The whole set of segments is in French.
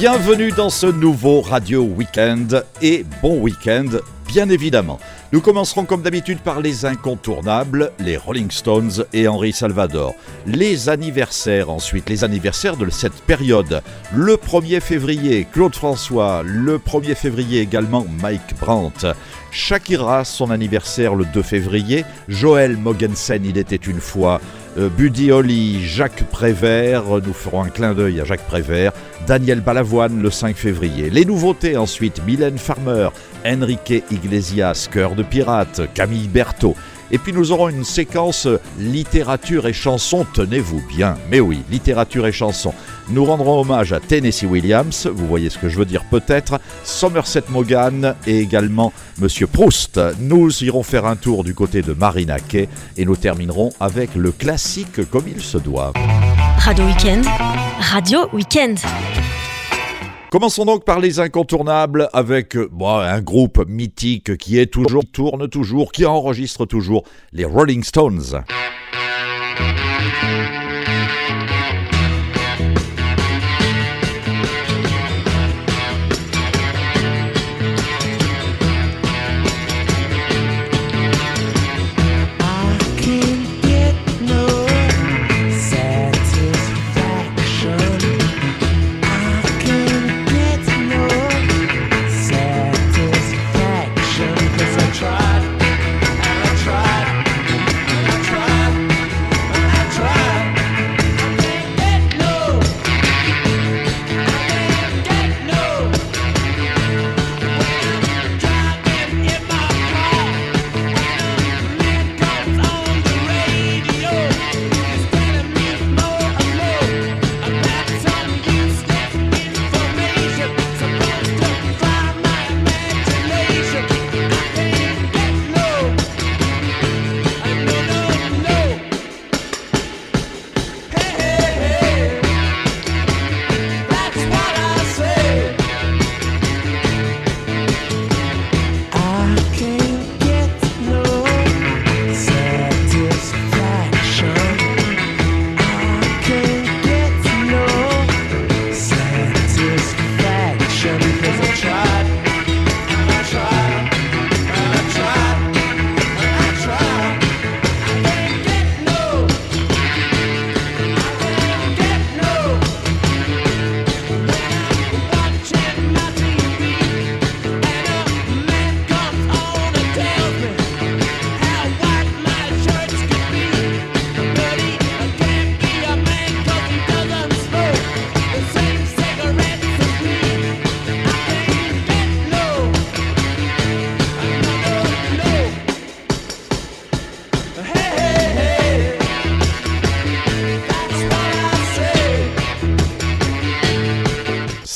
Bienvenue dans ce nouveau Radio Weekend et bon week-end bien évidemment. Nous commencerons comme d'habitude par les incontournables, les Rolling Stones et Henri Salvador. Les anniversaires ensuite, les anniversaires de cette période. Le 1er février, Claude François. Le 1er février également, Mike Brandt. Shakira, son anniversaire le 2 février. Joël Mogensen, il était une fois. Euh, Buddy Holly, Jacques Prévert, nous ferons un clin d'œil à Jacques Prévert, Daniel Balavoine le 5 février. Les nouveautés ensuite, Mylène Farmer, Enrique Iglesias, Cœur de Pirate, Camille Berthaud. Et puis nous aurons une séquence littérature et chanson, tenez-vous bien, mais oui, littérature et chanson. Nous rendrons hommage à Tennessee Williams, vous voyez ce que je veux dire peut-être, Somerset Maugham et également Monsieur Proust. Nous irons faire un tour du côté de Marina Kay et nous terminerons avec le classique comme il se doit. Radio Weekend, Radio Weekend. Commençons donc par les incontournables avec un groupe mythique qui est toujours, tourne toujours, qui enregistre toujours, les Rolling Stones.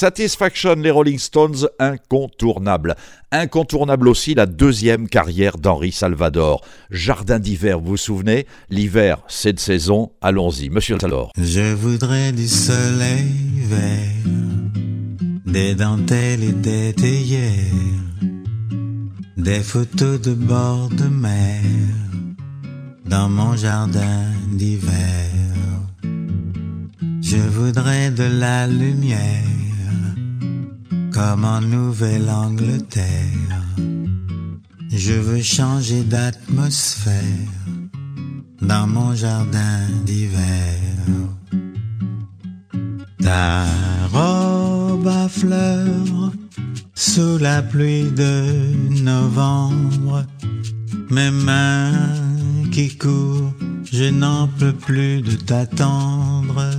Satisfaction, les Rolling Stones, incontournable. Incontournable aussi la deuxième carrière d'Henri Salvador. Jardin d'hiver, vous vous souvenez? L'hiver, c'est de saison, allons-y. Monsieur Salvador. Je voudrais du soleil vert, des dentelles et des théières, des photos de bord de mer, dans mon jardin d'hiver. Je voudrais de la lumière comme en Nouvelle-Angleterre. Je veux changer d'atmosphère dans mon jardin d'hiver. Ta robe à fleurs sous la pluie de novembre, mes mains qui courent, je n'en peux plus de t'attendre.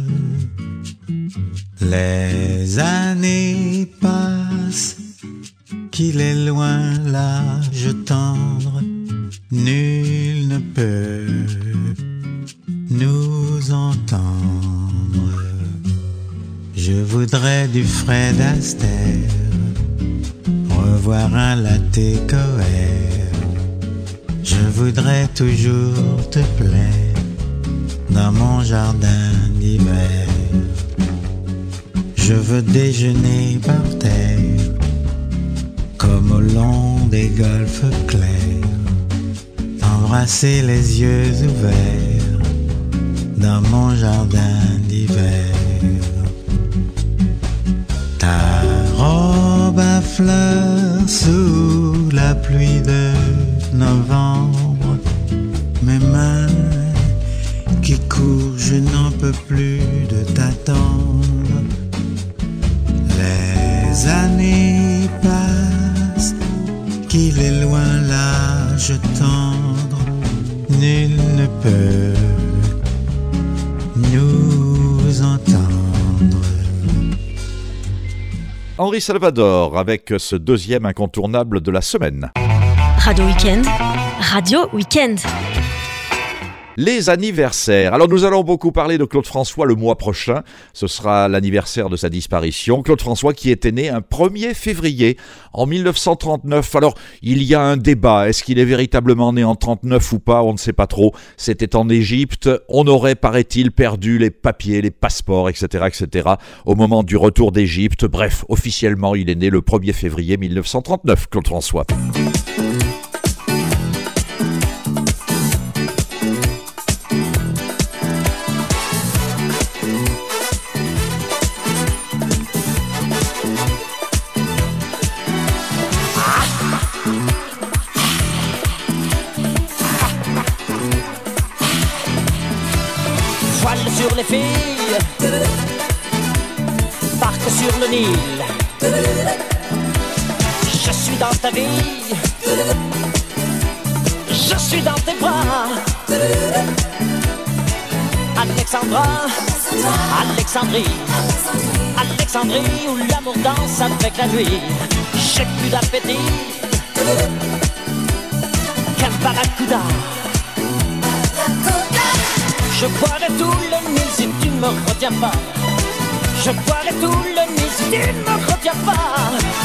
Les années passent, qu'il est loin l'âge tendre, nul ne peut nous entendre. Je voudrais du Fred Astaire, revoir un latte coère. Je voudrais toujours te plaire dans mon jardin d'hiver. Je veux déjeuner par terre, comme au long des golfes clairs, embrasser les yeux ouverts dans mon jardin d'hiver. Ta robe à fleurs sous la pluie de novembre, mes mains qui courent, je n'en peux plus de t'attendre les années passent, qu'il est loin l'âge tendre, nul ne peut nous entendre. Henri Salvador avec ce deuxième incontournable de la semaine. Radio Weekend, Radio Weekend. Les anniversaires. Alors nous allons beaucoup parler de Claude François le mois prochain. Ce sera l'anniversaire de sa disparition. Claude François qui était né un 1er février en 1939. Alors il y a un débat. Est-ce qu'il est véritablement né en 39 ou pas? On ne sait pas trop. C'était en Égypte. On aurait, paraît-il, perdu les papiers, les passeports, etc., etc. au moment du retour d'Égypte. Bref, officiellement, il est né le 1er février 1939, Claude François. Je suis dans tes bras. Alexandra, Alexandrie, Alexandrie où l'amour danse avec la nuit. J'ai plus d'appétit qu'un barracuda. Je boirai tout le Nil si tu ne me retiens pas. Je boirai tout le Nil si tu ne me retiens pas.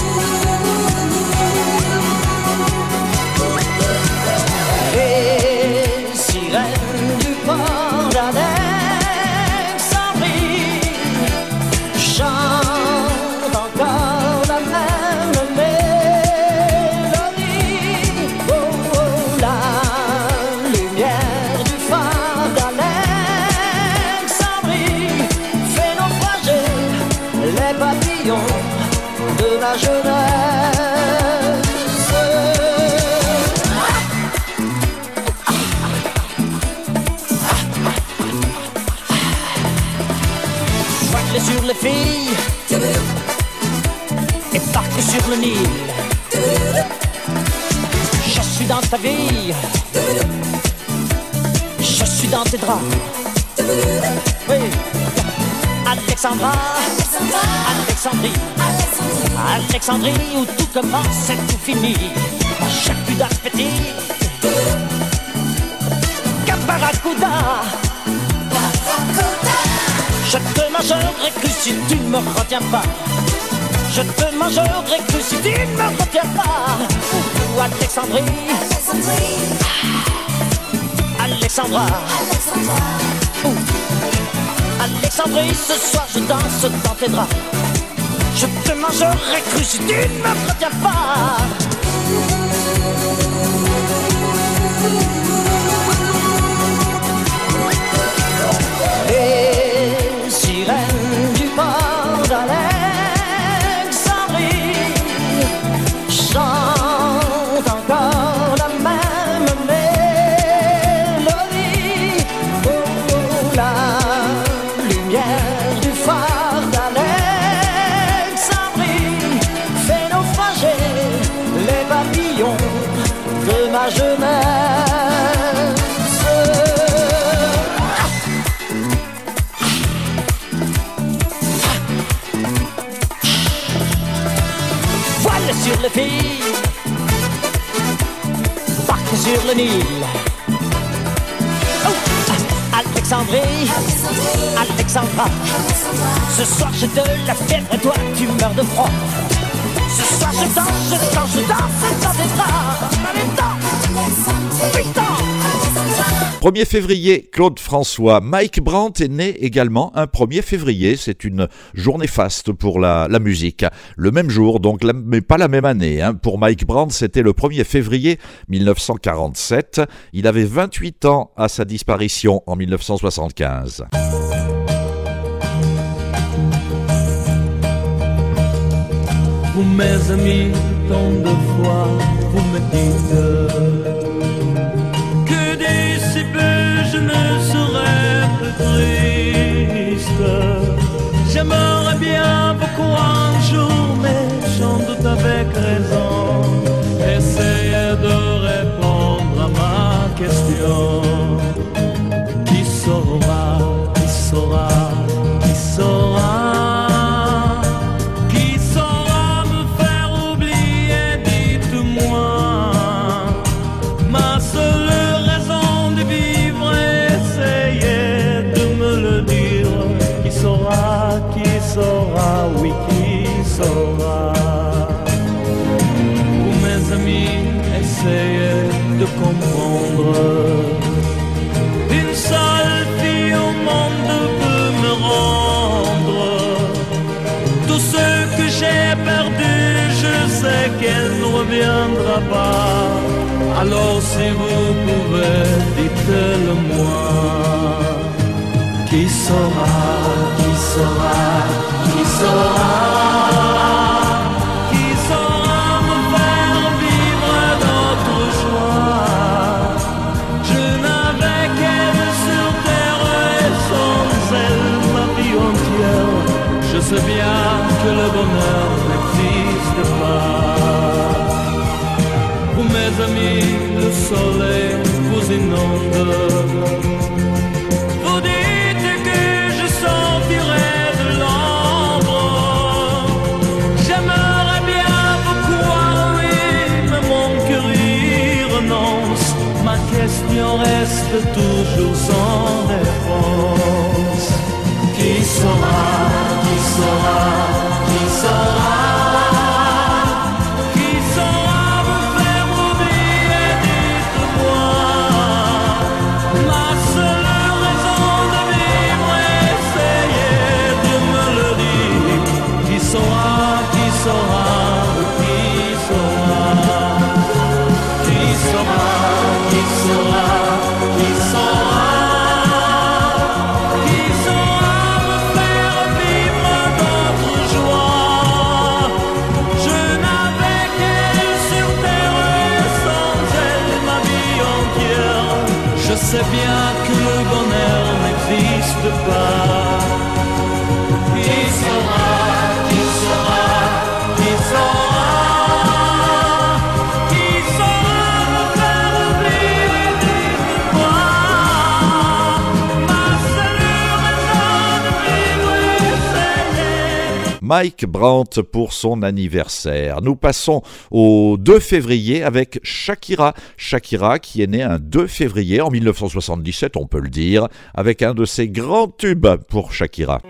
Oui. Alexandra, Alexandrie, Alexandrie où tout commence et tout finit. D'appétit qu'un barracuda. Je te mangerai cru si tu ne me retiens pas. Je te mangerai cru si tu ne me retiens pas. Ou Alexandrie, Alexandra. Ouh. Alexandrie, ce soir je danse dans tes draps. Je te mangerai cru si tu ne me retiens pas. Sur. Oh, Alexandrie, Alexandra, ce soir j'ai de la fièvre et toi tu meurs de froid. Ce soir je danse, je danse, je danse dans tes bras. 1er février, Claude François. Mike Brandt est né également un 1er février. C'est une journée faste pour la, musique. Le même jour, donc, mais pas la même année. Hein. Pour Mike Brandt, c'était le 1er février 1947. Il avait 28 ans à sa disparition en 1975. Vous, mes amis, tant de fois, vous me dites avec vous pouvez, dites-le moi. Qui saura, qui saura, qui saura sais bien que le bonheur n'existe pas. Pour mes amis, le soleil vous dites que je sortirai de l'ombre. J'aimerais bien vous croire, mais mon cœur y renonce. Ma question reste toujours sans réponse. Qui sera qui saura, qui Mike Brandt pour son anniversaire. Nous passons au 2 février avec Shakira. Shakira qui est née un 2 février en 1977, on peut le dire, avec un de ses grands tubes pour Shakira.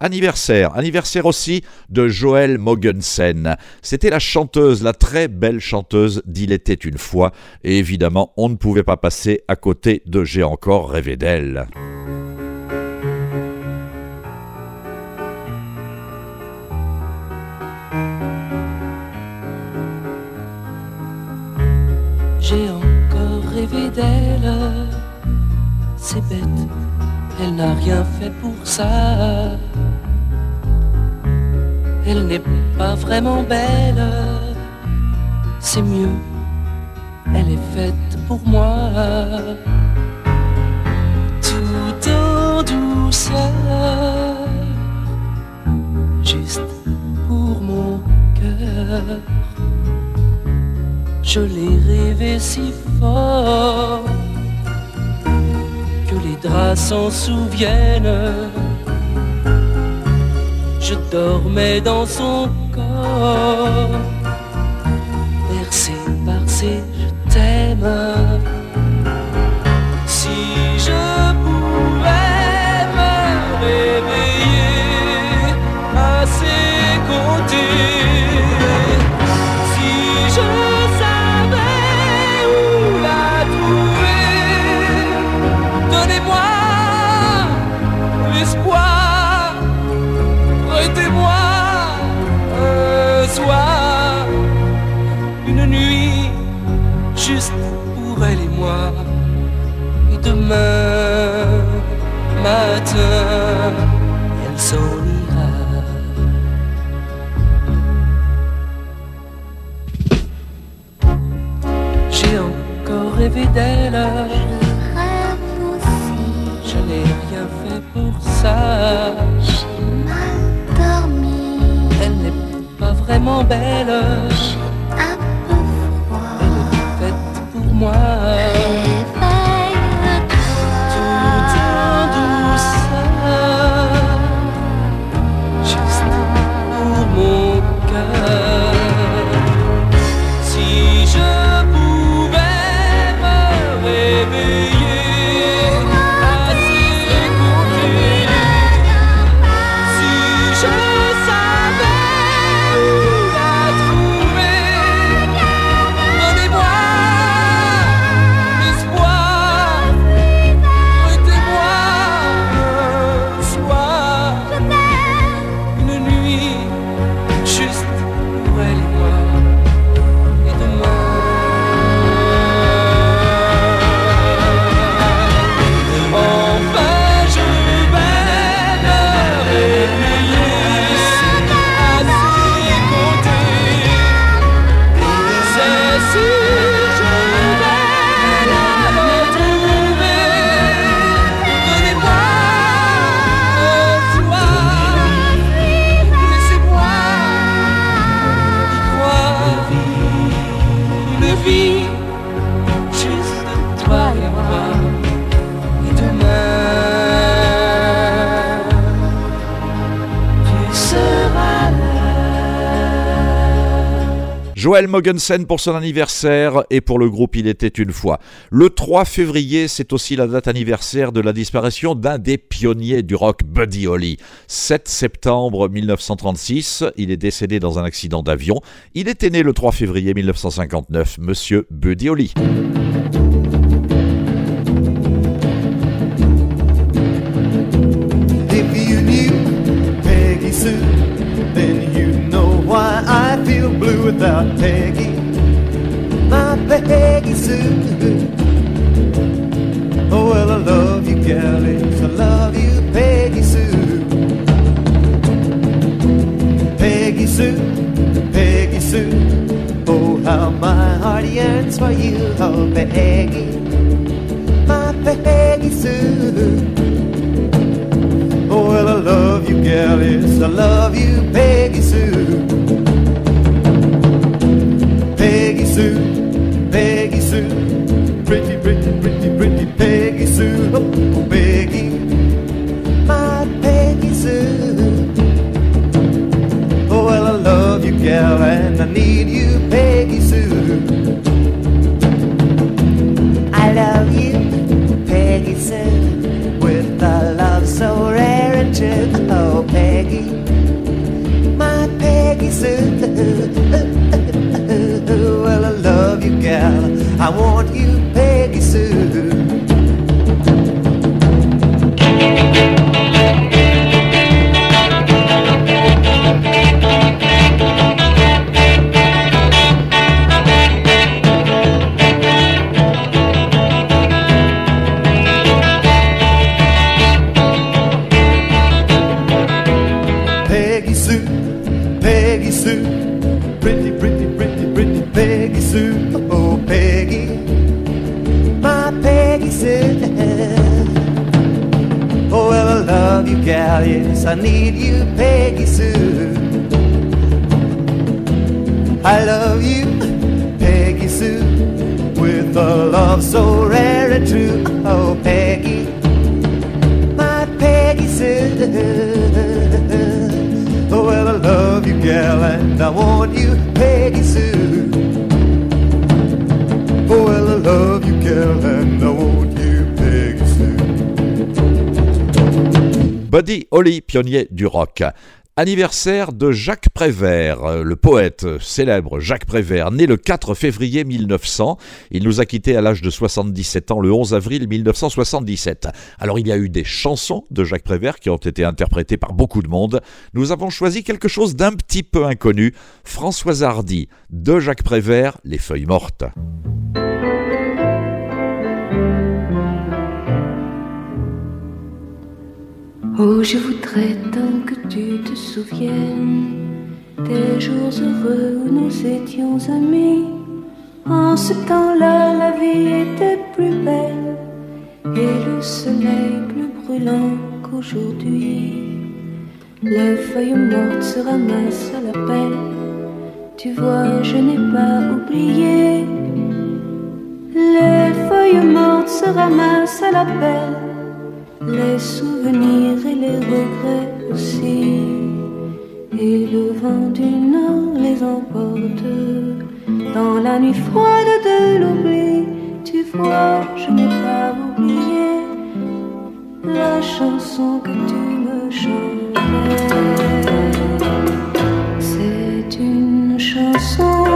Anniversaire, anniversaire aussi de Joël Mogensen. C'était la chanteuse, la très belle chanteuse d'Il était une fois, et évidemment, on ne pouvait pas passer à côté de J'ai encore rêvé d'elle. J'ai encore rêvé d'elle, c'est bête, elle n'a rien fait pour ça. Elle n'est pas vraiment belle, c'est mieux, elle est faite pour moi. Tout en douceur, juste pour mon cœur. Je l'ai rêvé si fort draps s'en souviennent. Je dormais dans son corps, bercé par ses je t'aime. Belle. Joël Mogensen pour son anniversaire et pour le groupe Il était une fois. Le 3 février, c'est aussi la date anniversaire de la disparition d'un des pionniers du rock, Buddy Holly. 7 septembre 1936, il est décédé dans un accident d'avion. Il était né le 3 février 1959, monsieur Buddy Holly. Feel blue without Peggy. My Peggy Sue. Oh, well, I love you, galleys. I love you, Peggy Sue. Peggy Sue, Peggy Sue. Oh, how my heart yearns for you, oh, Peggy. My Peggy Sue. Oh, well, I love you, gal, I love you, Peggy Sue. Sue, Peggy Sue, pretty, pretty, pretty, pretty Peggy Sue. Oh, oh, Peggy, my Peggy Sue. Oh, well, I love you, gal, and I need you, Peggy I want you, yes, I need you, Peggy Sue. I love you, Peggy Sue, with a love so rare and true, oh Peggy my Peggy Sue. Oh, well, I love you, gal, and I want you, Peggy Sue. Buddy Holly, pionnier du rock. Anniversaire de Jacques Prévert, le poète célèbre Jacques Prévert, né le 4 février 1900. Il nous a quittés à l'âge de 77 ans le 11 avril 1977. Alors il y a eu des chansons de Jacques Prévert qui ont été interprétées par beaucoup de monde. Nous avons choisi quelque chose d'un petit peu inconnu. Françoise Hardy, de Jacques Prévert, Les Feuilles Mortes. Oh, je voudrais tant que tu te souviennes des jours heureux où nous étions amis. En ce temps-là, la vie était plus belle et le soleil plus brûlant qu'aujourd'hui. Les feuilles mortes se ramassent à la pelle. Tu vois, je n'ai pas oublié. Les feuilles mortes se ramassent à la pelle les souvenirs et les regrets aussi. Et le vent du nord les emporte dans la nuit froide de l'oubli. Tu vois, je n'ai pas oublié la chanson que tu me chantais. C'est une chanson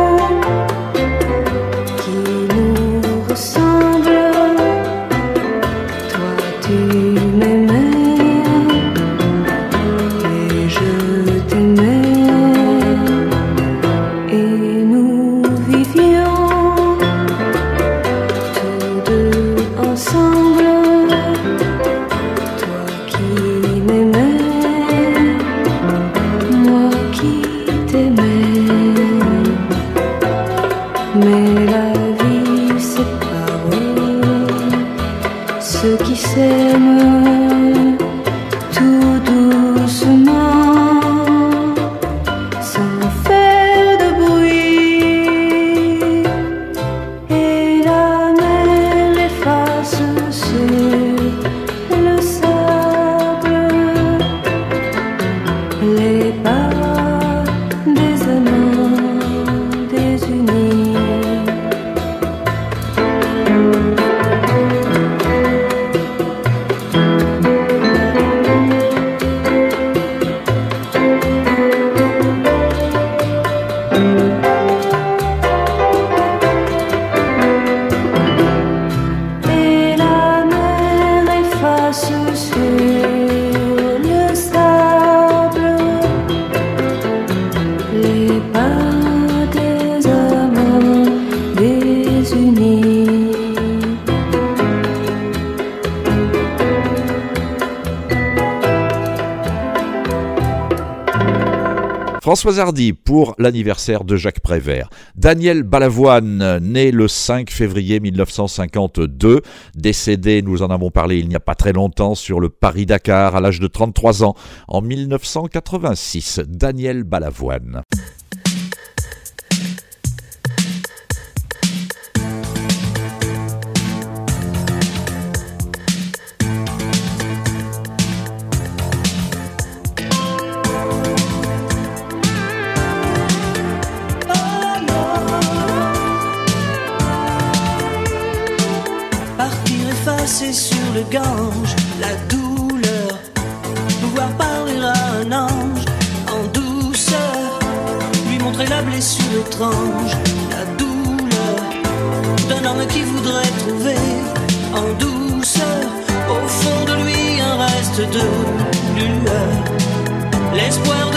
Françoise Hardy pour l'anniversaire de Jacques Prévert. Daniel Balavoine, né le 5 février 1952, décédé, nous en avons parlé il n'y a pas très longtemps, sur le Paris-Dakar à l'âge de 33 ans, en 1986. Daniel Balavoine. De lueur. L'espoir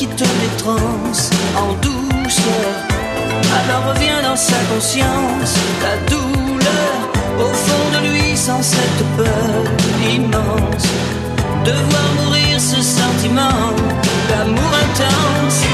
quitte les trans en douceur. Alors revient dans sa conscience la douleur Au fond de lui sans cette peur immense. De voir mourir ce sentiment d'amour intense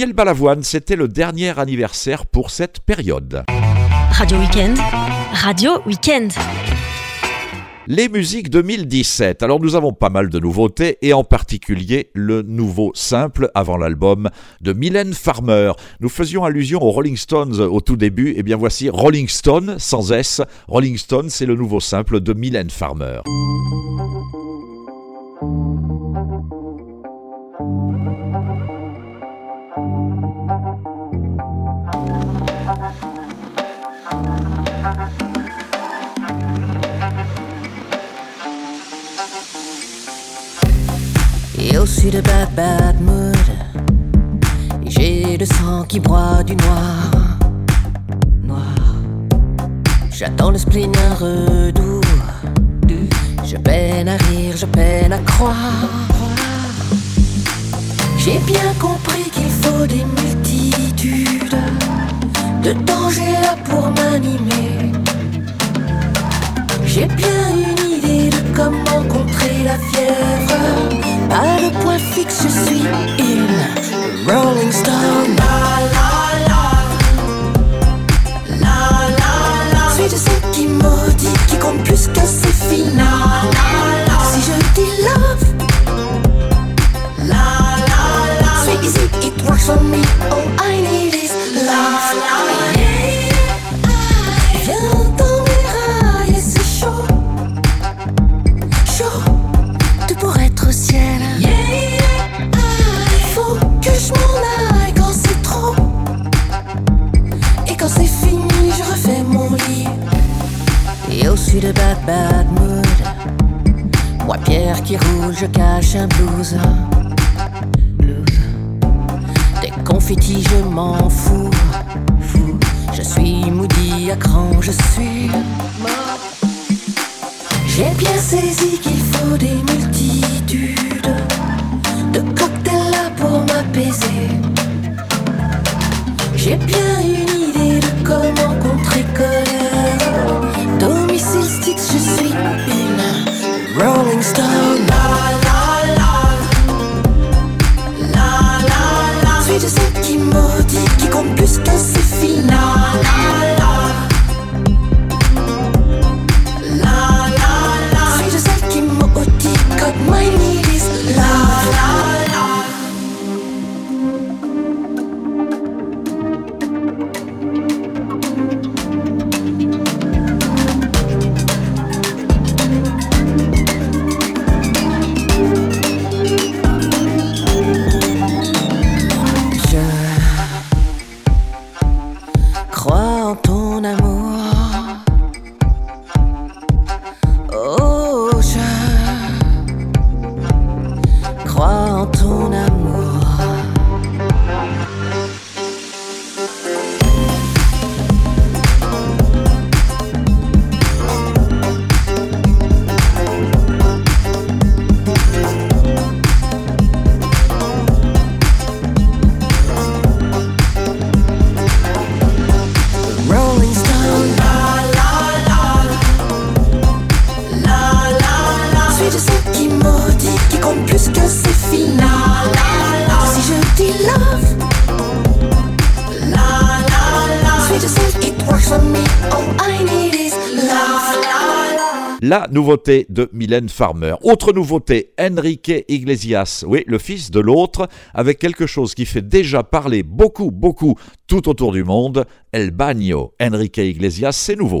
Daniel Balavoine, c'était le dernier anniversaire pour cette période. Radio Weekend, Radio Weekend. Les musiques 2017. Alors nous avons pas mal de nouveautés et en particulier le nouveau simple avant l'album de Mylène Farmer. Nous faisions allusion aux Rolling Stones au tout début. Et bien voici Rolling Stone sans S. Rolling Stone, c'est le nouveau simple de Mylène Farmer. Sud de bad bad mood J'ai le sang qui broie du noir. Noir. J'attends le spleen un redoux Je peine à rire, je peine à croire. J'ai bien compris qu'il faut des multitudes De dangers là pour m'animer. J'ai bien de comment la fièvre. Pas de point fixe, je suis une Rolling Stone. Suis de ceux qui maudit, qui compte plus que c'est fini Si je dis love. Suis easy, it works for me? All I need is love Viens Moi, pierre qui roule, je cache un blues. Des confettis, je m'en fous. Je suis moody à cran, je suis J'ai bien saisi qu'il faut des multitudes de cocktails là pour m'apaiser. J'ai bien une idée de comment contrer colère. Rolling Stone. La. Nouveauté de Mylène Farmer. Autre nouveauté, Enrique Iglesias. Oui, le fils de l'autre, avec quelque chose qui fait déjà parler beaucoup, beaucoup tout autour du monde. El Bagno. Enrique Iglesias, c'est nouveau.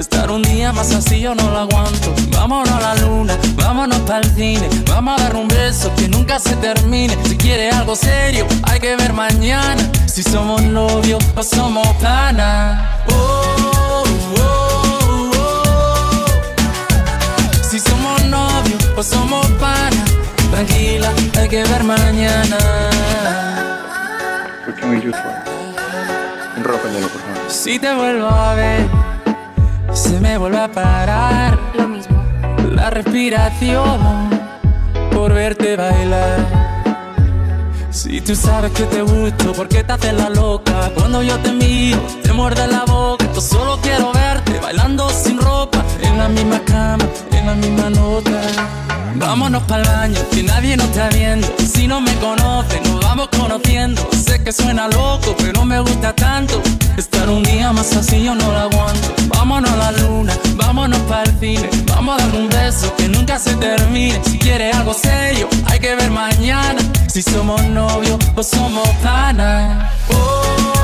Estar un día más así yo no lo aguanto. Vámonos a la luna, vámonos para el cine. Vamos a dar un beso que nunca se termine. Si quiere algo serio, hay que ver mañana. Si somos novios o somos pana. Oh, oh, oh. Si somos novios o somos pana. Tranquila, hay que ver mañana. What can we do for por favor. Si te vuelvo a ver, se me vuelve a parar Lo mismo. la respiración por verte bailar. Si tú sabes que te gusto, ¿por qué te haces la loca? Cuando yo te miro, te muerde la boca. Yo solo quiero verte bailando sin ropa, la misma cama, en la misma nota. Vámonos para el baño, que nadie nos está viendo. Si no me conocen, nos vamos conociendo. Sé que suena loco, pero me gusta tanto. Estar un día más así yo no lo aguanto. Vámonos a la luna, vámonos para el cine. Vamos a dar un beso que nunca se termine. Si quieres algo serio, hay que ver mañana. Si somos novios o somos pana. Oh, oh,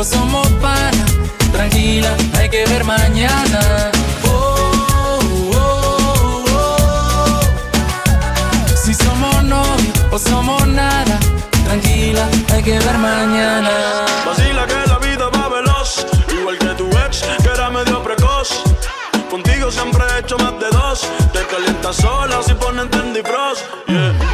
novios o somos pana. Tranquila, hay que ver mañana. Oh, oh, oh. Si somos novios o somos nada. Tranquila, hay que ver mañana. Vacila que la vida va veloz, igual que tu ex, que era medio precoz. Contigo siempre he hecho más de dos. Te calientas sola si ponen Tendy Frost. Yeah.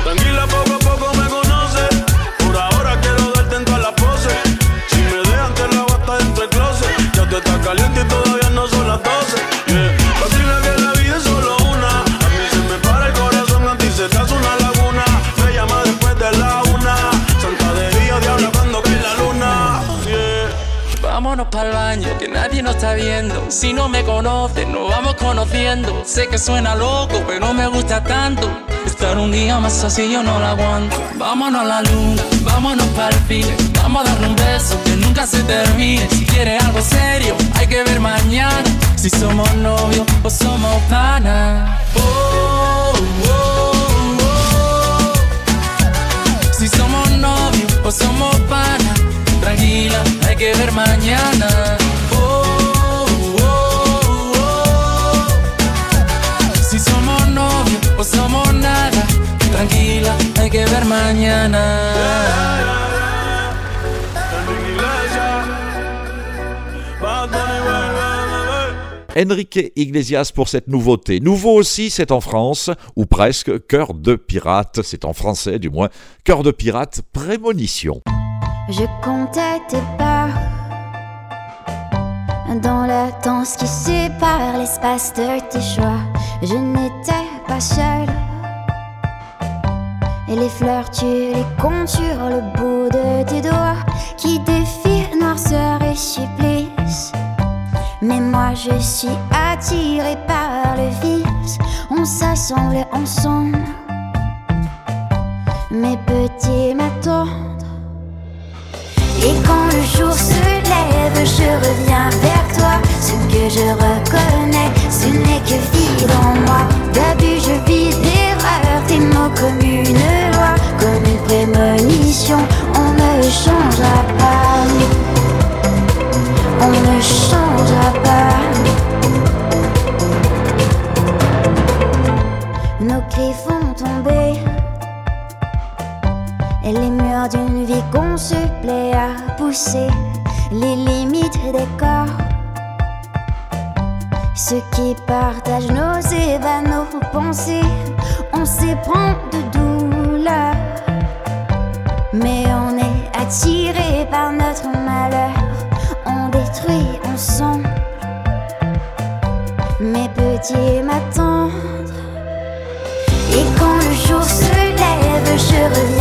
Para el baño, que nadie nos está viendo. Si no me conocen, nos vamos conociendo. Sé que suena loco, pero me gusta tanto. Estar un día más así yo no lo aguanto. Vámonos a la luna, vámonos pa'l fin. Vamos a darle un beso que nunca se termine. Si quiere algo serio, hay que ver mañana. Si somos novios o somos pana. Oh, oh, oh. Si somos novios o somos pana. Tranquila. Enrique Iglesias pour cette nouveauté. Nouveau aussi, c'est en France, ou presque, Cœur de pirate, c'est en français du moins, Cœur de pirate, prémonition. Je comptais tes pas dans la danse qui sépare l'espace de tes choix. Je n'étais pas seule. Et les fleurs, tu les comptes sur le bout de tes doigts qui défient noirceur et supplice. Mais moi je suis attirée par le vice, on s'assemble ensemble. Mes petits m'attendent. Et quand le jour se lève, je reviens vers toi. Ce que je reconnais, ce n'est que vide en moi. D'abus, je vis d'erreurs, tes mots comme une loi, comme une prémonition. On ne changera pas. On ne changera pas. Nos cris font tomber. Les murs d'une vie qu'on plaît à pousser les limites des corps. Ceux qui partagent nos ébats, nos pensées, on s'éprend de douleur. Mais on est attiré par notre malheur, on détruit ensemble. Mes petits m'attendent. Et quand le jour se lève, je reviens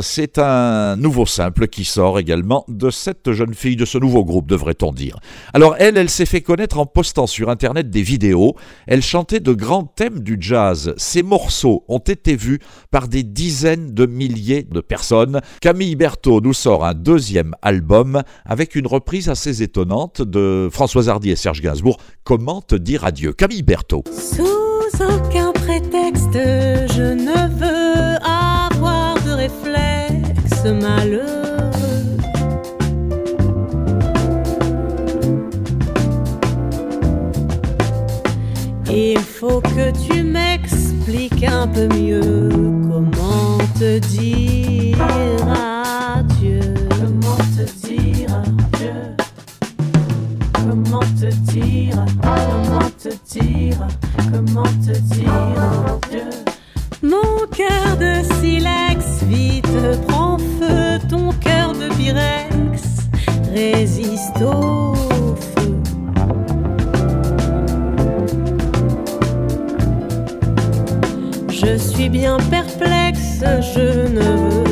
c'est un nouveau simple qui sort également de cette jeune fille, de ce nouveau groupe, devrait-on dire. Alors elle, elle s'est fait connaître en postant sur Internet des vidéos. Elle chantait de grands thèmes du jazz. Ces morceaux ont été vus par des dizaines de milliers de personnes. Camille Berthaud nous sort un deuxième album avec une reprise assez étonnante de Françoise Hardy et Serge Gainsbourg. Comment te dire adieu Camille Berthaud? Sous aucun prétexte, je ne veux réflexe malheureux. Il faut que tu m'expliques un peu mieux comment te dire adieu. Comment te dire adieu. Comment te dire, comment te dire, comment te dire adieu. Mon cœur de silex, Je suis bien perplexe, je ne veux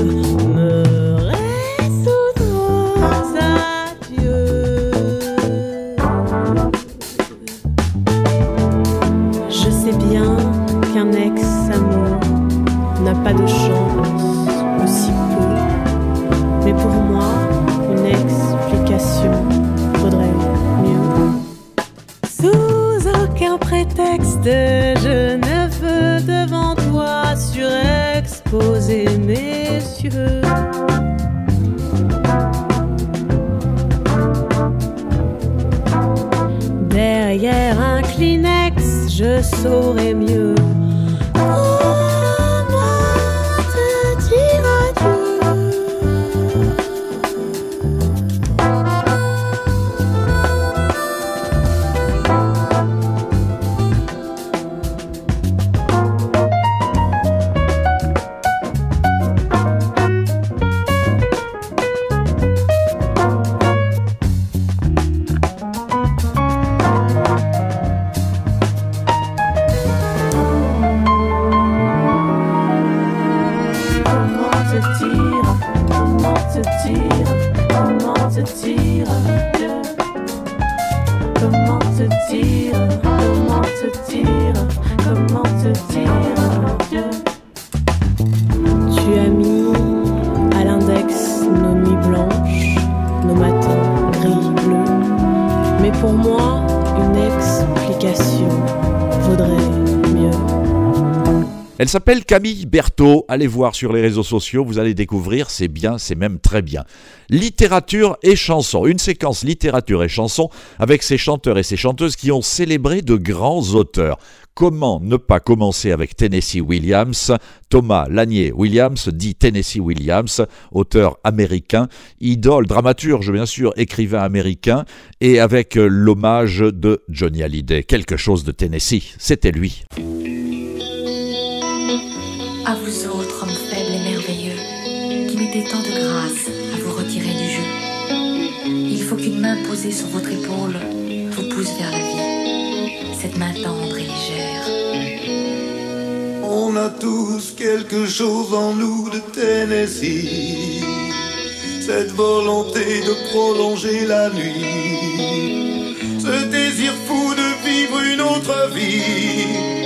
ne veux devant toi surexposer mes yeux. Derrière un Kleenex, je saurais mieux. Elle s'appelle Camille Berthaud. Allez voir sur les réseaux sociaux, vous allez découvrir, c'est bien, c'est même très bien. Littérature et chanson, une séquence littérature et chanson avec ces chanteurs et ces chanteuses qui ont célébré de grands auteurs. Comment ne pas commencer avec Tennessee Williams? Thomas Lanier Williams dit Tennessee Williams, auteur américain, idole, dramaturge bien sûr, écrivain américain, et avec euh, l'hommage de Johnny Hallyday. Quelque chose de Tennessee, c'était lui. À vous autres, hommes faibles et merveilleux, qui mettez tant de grâce à vous retirer du jeu. Il faut qu'une main posée sur votre épaule vous pousse vers la vie. Cette main tendre et légère. On a tous quelque chose en nous de Tennessee. Cette volonté de prolonger la nuit. Ce désir fou de vivre une autre vie.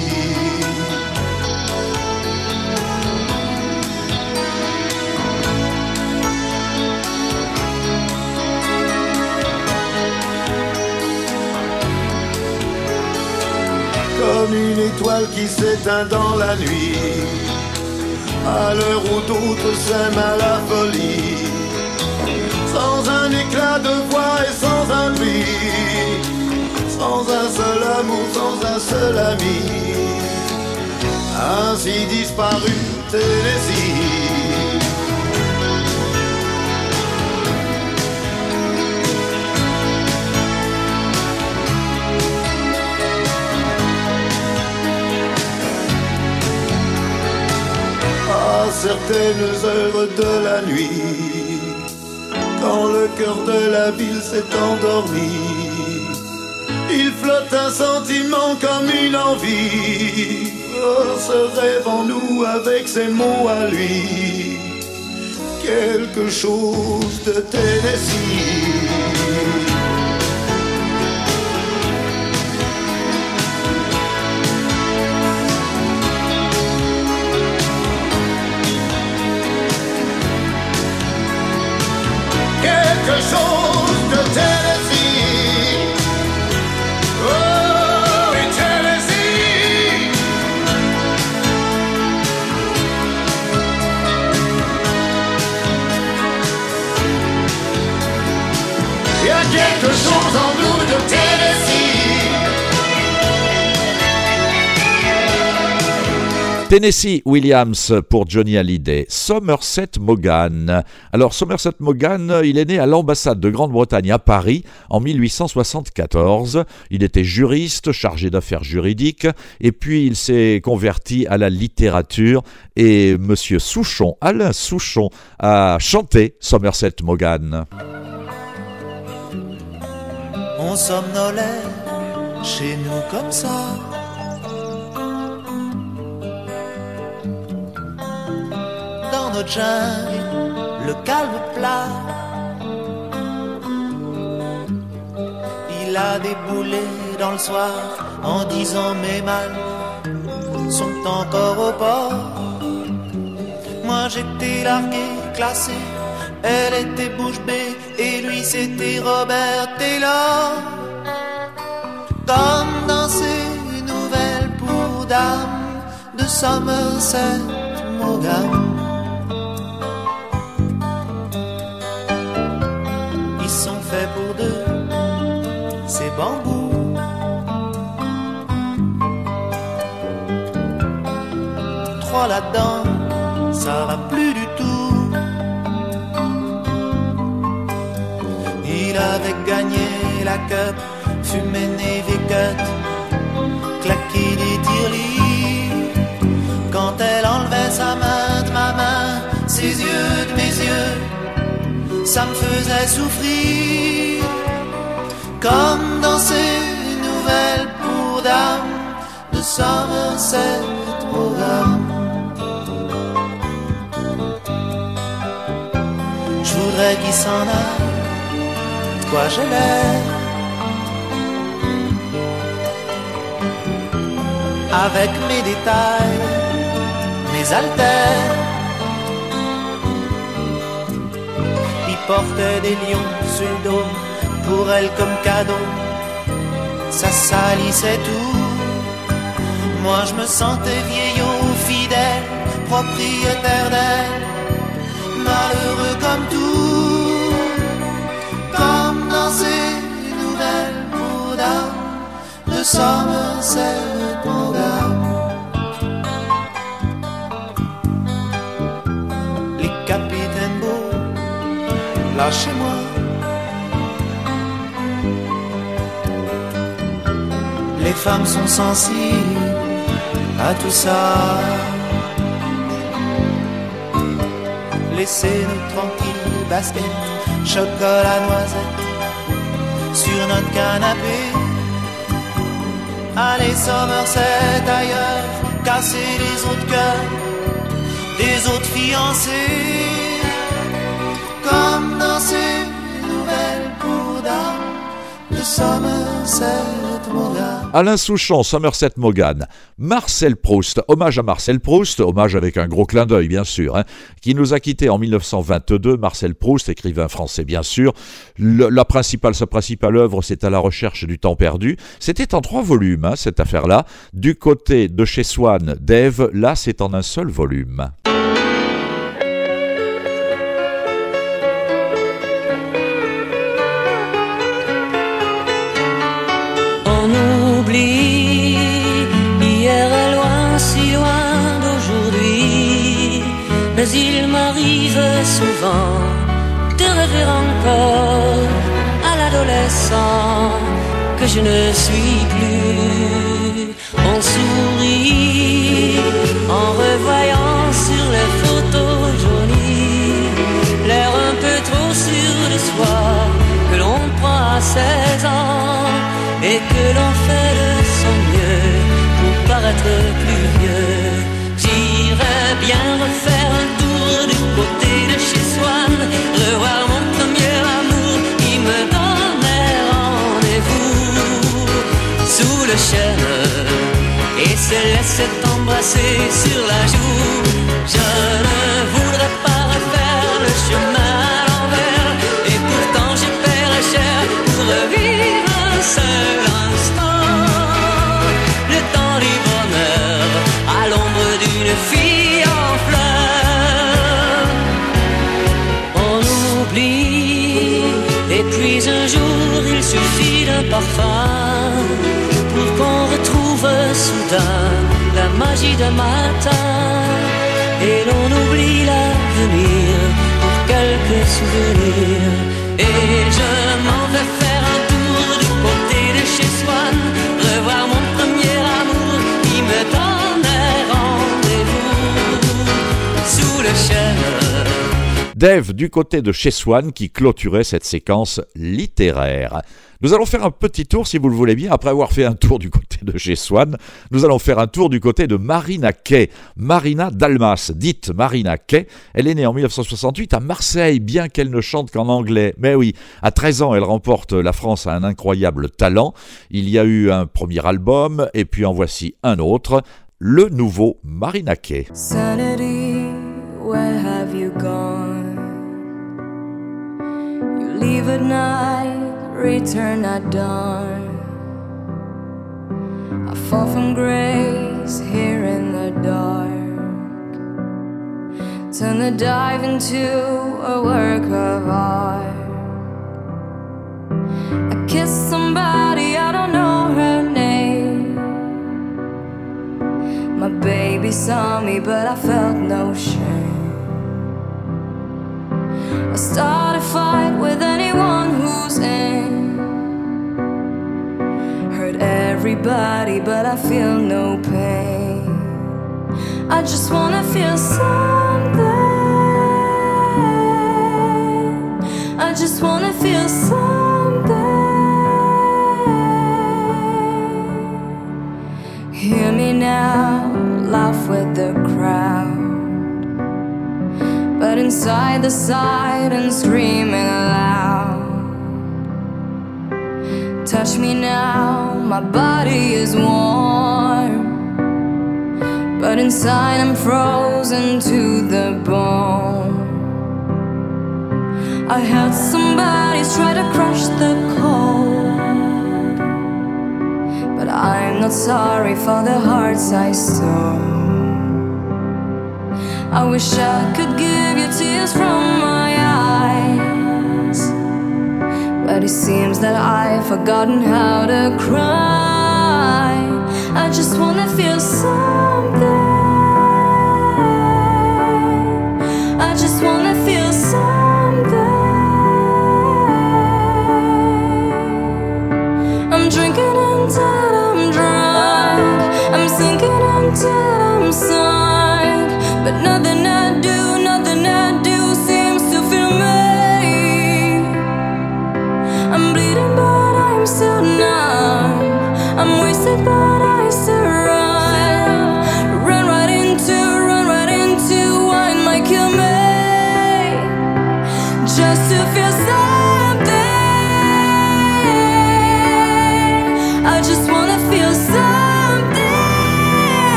Comme une étoile qui s'éteint dans la nuit, à l'heure où d'autres s'aiment à la folie, sans un éclat de voix et sans un bruit, sans un seul amour, sans un seul ami, ainsi disparu Tennessee. Certaines heures de la nuit, quand le cœur de la ville s'est endormi, il flotte un sentiment comme une envie. Oh, ce rêve en nous avec ses mots à lui, quelque chose de Tennessee. Quelque chose de Tennessee. Oh, oui, Tennessee. Il y a quelque chose en nous de Tennessee. Tennessee Williams pour Johnny Hallyday, Somerset Maugham. Alors Somerset Maugham, il est né à l'ambassade de Grande-Bretagne à Paris en 1874. Il était juriste, chargé d'affaires juridiques, et puis il s'est converti à la littérature et Monsieur Souchon, Alain Souchon, a chanté Somerset Maugham. Le calme plat. Il a déboulé dans le soir en disant mes mal sont encore au port. Moi j'étais largué, classé, elle était bouche bée et lui c'était Robert Taylor. Comme dans ces nouvelles pour dames de Somerset Maugham. Ces bambous. Trois là-dedans, ça va plus du tout. Il avait gagné la cup, fumé Navy Cut, claqué des tirelires. Quand elle enlevait sa main de ma main, ses yeux de mes yeux, ça me faisait souffrir. Comme dans ces nouvelles pour dames de Somerset Maugham. Je voudrais qu'il s'en aille, quoi je l'aime. Avec mes détails, mes haltères. Il portait des lions sur le dos, pour elle comme cadeau. Ça salissait tout. Moi je me sentais vieillot, fidèle, propriétaire d'elle malheureux comme tout, comme dans ces nouvelles dames de Somerset Maugham. Les capitaines beaux, lâchez-moi. Femmes sont sensibles à tout ça. Laissez-nous tranquilles, basket, chocolat, noisette, sur notre canapé. Allez, Somerset ailleurs, casser les autres cœurs, des autres fiancés, comme dans ces nouvelles pour dames de Somerset. Alain Souchon, Somerset Maugham, Marcel Proust, hommage à Marcel Proust, hommage avec un gros clin d'œil bien sûr, hein, qui nous a quittés en 1922. Marcel Proust, écrivain français bien sûr. La principale, sa principale œuvre, c'est à la recherche du temps perdu. C'était en trois volumes hein, cette affaire-là. Du côté de chez Swann, d'Ève, là c'est en un seul volume. Souvent de rêver encore à l'adolescent que je ne suis plus. On sourit en revoyant sur les photos jaunies l'air un peu trop sûr de soi que l'on prend à 16 ans et que l'on fait de son mieux pour paraître plus vieux. J'irais bien refaire le et se laisser embrasser sur la joue. Je ne voudrais pas refaire le chemin à l'envers et pourtant je paierais cher pour revivre un seul instant. Le temps du bonheur à l'ombre d'une fille en fleurs. On oublie et puis un jour il suffit d'un parfum magie d'un matin et l'on oublie l'avenir pour quelques souvenirs. Et je m'en vais faire un tour du côté de chez Swan, revoir mon premier amour qui me donnait rendez-vous sous le chêne. Dave du côté de chez Swan qui clôturait cette séquence littéraire. Nous allons faire un petit tour, si vous le voulez bien, après avoir fait un tour du côté de chez Swan, nous allons faire un tour du côté de Marina Kay. Marina Dalmas, dite Marina Kay, elle est née en 1968 à Marseille, bien qu'elle ne chante qu'en anglais. Mais oui, à 13 ans, elle remporte la France à un incroyable talent. Il y a eu un premier album, et puis en voici un autre, le nouveau Marina Kay. You leave at night, return at dawn. I fall from grace here in the dark. Turn the dive into a work of art. I kiss somebody, I don't know her name. My baby saw me, but I felt no shame. I start but I feel no pain. I just wanna feel something. I just wanna feel something. Hear me now, laugh with the crowd. But inside the silence, screaming aloud. Touch me now, my body is warm. But inside, I'm frozen to the bone. I heard somebody try to crush the cold. But I'm not sorry for the hearts I stole. I wish I could give you tears from my eyes. But it seems that I've forgotten how to cry. I just wanna feel something. To feel something.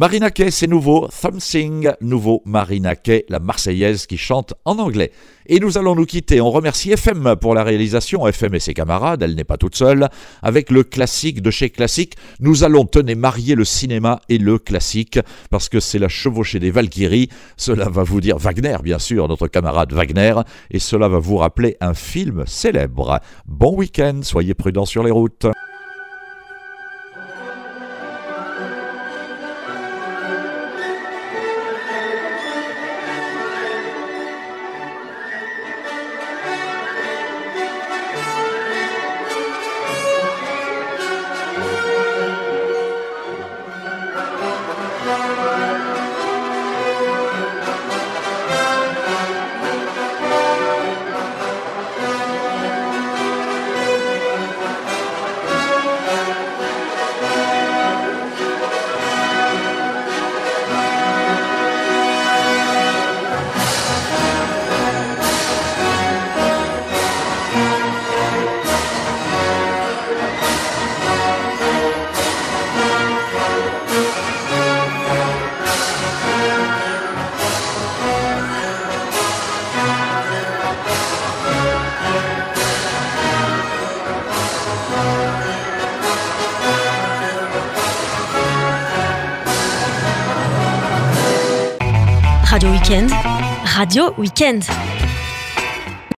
Marina Kay, c'est nouveau. Something, nouveau Marina Kay, la Marseillaise qui chante en anglais. Et nous allons nous quitter. On remercie FM pour la réalisation. FM et ses camarades, elle n'est pas toute seule. Avec le classique de chez Classique, nous allons tenir marier le cinéma et le classique parce que c'est la chevauchée des Valkyries. Cela va vous dire Wagner, bien sûr, notre camarade Wagner. Et cela va vous rappeler un film célèbre. Bon week-end, soyez prudents sur les routes. Radio Weekend.